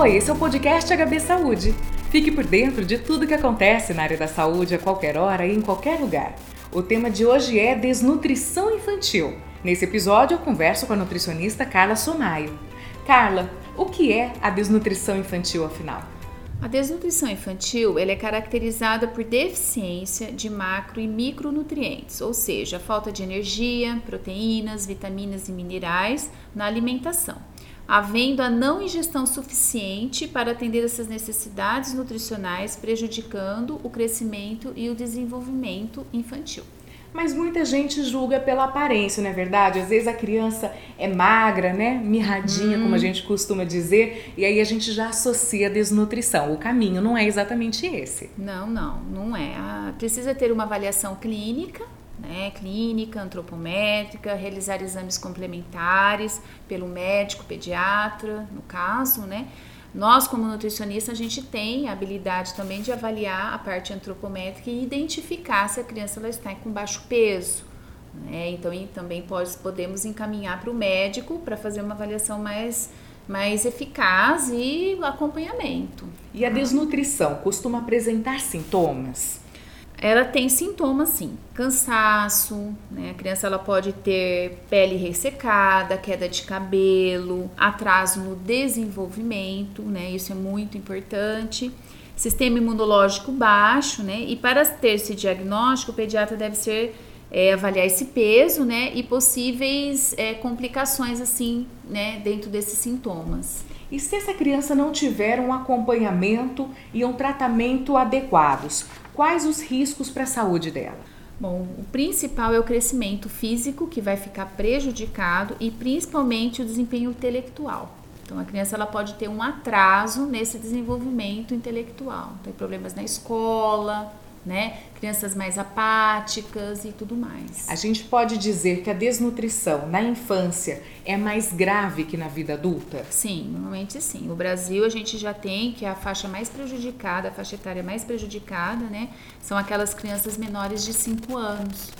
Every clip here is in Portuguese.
Oi, esse é o podcast HB Saúde. Fique por dentro de tudo que acontece na área da saúde a qualquer hora e em qualquer lugar. O tema de hoje é desnutrição infantil. Nesse episódio, eu converso com a nutricionista Carla Somaio. Carla, o que é a desnutrição infantil afinal? A desnutrição infantil ela é caracterizada por deficiência de macro e micronutrientes, ou seja, falta de energia, proteínas, vitaminas e minerais na alimentação, havendo a não ingestão suficiente para atender essas necessidades nutricionais, prejudicando o crescimento e o desenvolvimento infantil. Mas muita gente julga pela aparência, não é verdade? Às vezes a criança é magra, né? Mirradinha, hum. como a uhum. gente costuma dizer, e aí a gente já associa a desnutrição. O caminho não é exatamente esse. Não, não, não é. Ah, precisa ter uma avaliação clínica, né? Clínica, antropométrica, realizar exames complementares pelo médico, pediatra, no caso, né? Nós, como nutricionista, a gente tem a habilidade também de avaliar a parte antropométrica e identificar se a criança ela está com baixo peso. Né? Então, também pode, podemos encaminhar para o médico para fazer uma avaliação mais, mais eficaz e acompanhamento. E a desnutrição costuma apresentar sintomas? Ela tem sintomas sim, cansaço, né? A criança ela pode ter pele ressecada, queda de cabelo, atraso no desenvolvimento, né? Isso é muito importante. Sistema imunológico baixo, né? E para ter esse diagnóstico, o pediatra deve ser é, avaliar esse peso, né? E possíveis é, complicações assim, né? Dentro desses sintomas. E se essa criança não tiver um acompanhamento e um tratamento adequados, quais os riscos para a saúde dela? Bom, o principal é o crescimento físico, que vai ficar prejudicado, e principalmente o desempenho intelectual. Então, a criança ela pode ter um atraso nesse desenvolvimento intelectual. Tem problemas na escola, né? Crianças mais apáticas e tudo mais. A gente pode dizer que a desnutrição na infância é mais grave que na vida adulta? Sim, normalmente sim. O Brasil a gente já tem que a faixa mais prejudicada, a faixa etária mais prejudicada, né? São aquelas crianças menores de 5 anos.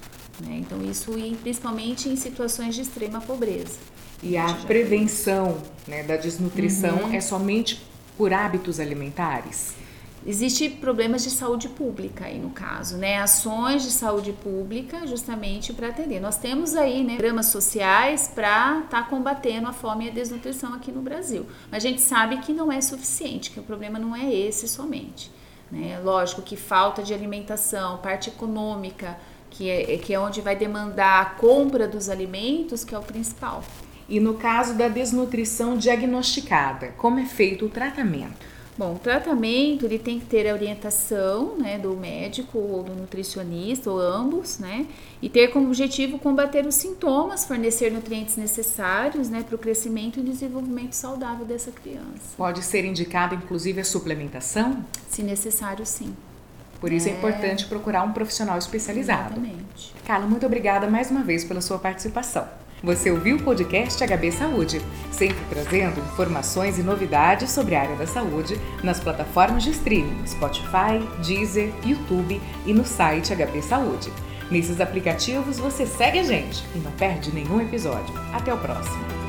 Né? Então, isso principalmente em situações de extrema pobreza. E a, a prevenção né, da desnutrição uhum. é somente por hábitos alimentares? Existem problemas de saúde pública aí no caso, né? Ações de saúde pública justamente para atender. Nós temos aí, né, programas sociais para estar tá combatendo a fome e a desnutrição aqui no Brasil. Mas a gente sabe que não é suficiente, que o problema não é esse somente. Né? Lógico que falta de alimentação, parte econômica, que é, que é onde vai demandar a compra dos alimentos, que é o principal. E no caso da desnutrição diagnosticada, como é feito o tratamento? Bom, o tratamento ele tem que ter a orientação né, do médico ou do nutricionista, ou ambos, né? E ter como objetivo combater os sintomas, fornecer nutrientes necessários né, para o crescimento e desenvolvimento saudável dessa criança. Pode ser indicada, inclusive, a suplementação? Se necessário, sim. Por isso é, é importante procurar um profissional especializado. Exatamente. Carla, muito obrigada mais uma vez pela sua participação. Você ouviu o podcast HB Saúde, sempre trazendo informações e novidades sobre a área da saúde nas plataformas de streaming Spotify, Deezer, YouTube e no site HB Saúde. Nesses aplicativos você segue a gente e não perde nenhum episódio. Até o próximo!